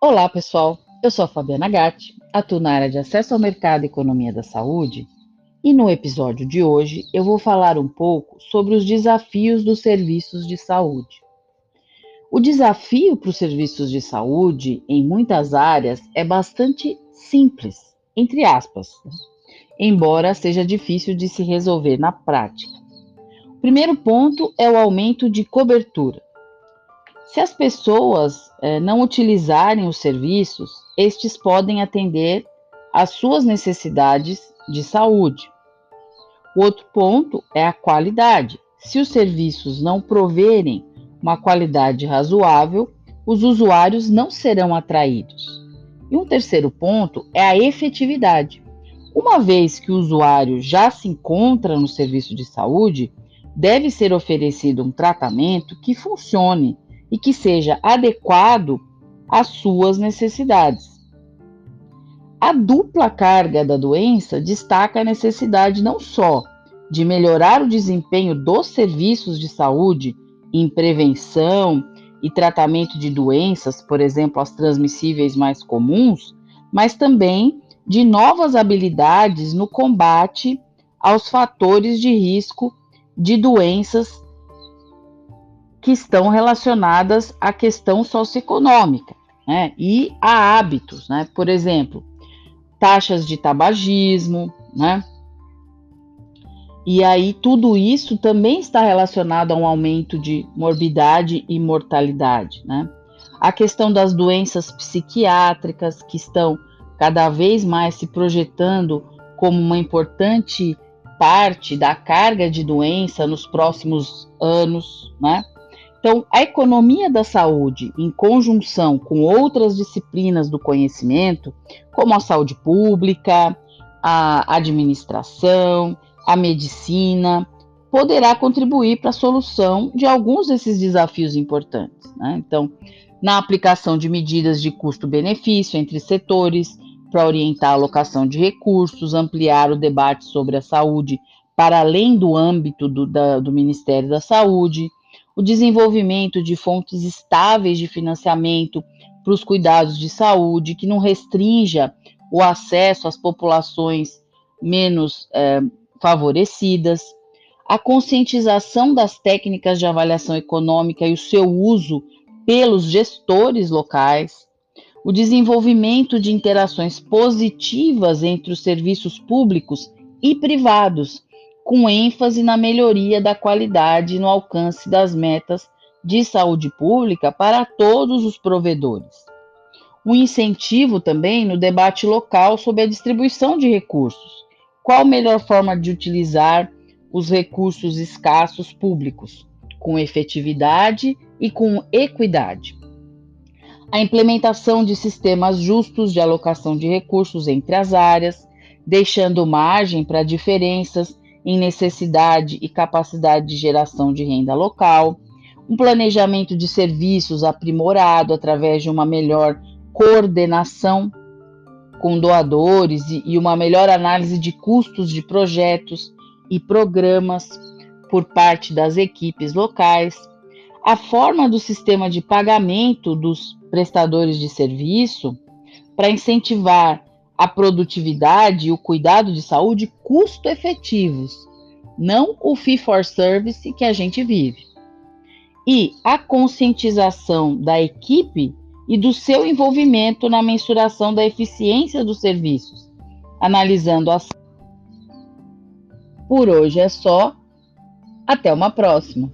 Olá, pessoal. Eu sou a Fabiana Gatti, atuo na área de acesso ao mercado e economia da saúde, e no episódio de hoje eu vou falar um pouco sobre os desafios dos serviços de saúde. O desafio para os serviços de saúde em muitas áreas é bastante simples, entre aspas, embora seja difícil de se resolver na prática. O primeiro ponto é o aumento de cobertura. Se as pessoas eh, não utilizarem os serviços, estes podem atender às suas necessidades de saúde. O outro ponto é a qualidade. Se os serviços não proverem uma qualidade razoável, os usuários não serão atraídos. E um terceiro ponto é a efetividade. Uma vez que o usuário já se encontra no serviço de saúde, deve ser oferecido um tratamento que funcione e que seja adequado às suas necessidades. A dupla carga da doença destaca a necessidade não só de melhorar o desempenho dos serviços de saúde em prevenção e tratamento de doenças, por exemplo, as transmissíveis mais comuns, mas também de novas habilidades no combate aos fatores de risco de doenças que estão relacionadas à questão socioeconômica né, e a hábitos, né? Por exemplo, taxas de tabagismo, né? E aí tudo isso também está relacionado a um aumento de morbidade e mortalidade, né? A questão das doenças psiquiátricas que estão cada vez mais se projetando como uma importante parte da carga de doença nos próximos anos, né? Então, a economia da saúde, em conjunção com outras disciplinas do conhecimento, como a saúde pública, a administração, a medicina, poderá contribuir para a solução de alguns desses desafios importantes. Né? Então, na aplicação de medidas de custo-benefício entre setores, para orientar a alocação de recursos, ampliar o debate sobre a saúde para além do âmbito do, da, do Ministério da Saúde, o desenvolvimento de fontes estáveis de financiamento para os cuidados de saúde, que não restrinja o acesso às populações menos é, favorecidas, a conscientização das técnicas de avaliação econômica e o seu uso pelos gestores locais, o desenvolvimento de interações positivas entre os serviços públicos e privados, com ênfase na melhoria da qualidade e no alcance das metas de saúde pública para todos os provedores. O incentivo também no debate local sobre a distribuição de recursos. Qual a melhor forma de utilizar os recursos escassos públicos, com efetividade e com equidade? A implementação de sistemas justos de alocação de recursos entre as áreas, deixando margem para diferenças em necessidade e capacidade de geração de renda local, um planejamento de serviços aprimorado através de uma melhor coordenação com doadores e uma melhor análise de custos de projetos e programas por parte das equipes locais, a forma do sistema de pagamento dos prestadores de serviço para incentivar a produtividade e o cuidado de saúde custo efetivos, não o fee for service que a gente vive. E a conscientização da equipe e do seu envolvimento na mensuração da eficiência dos serviços, analisando as. Por hoje é só. Até uma próxima.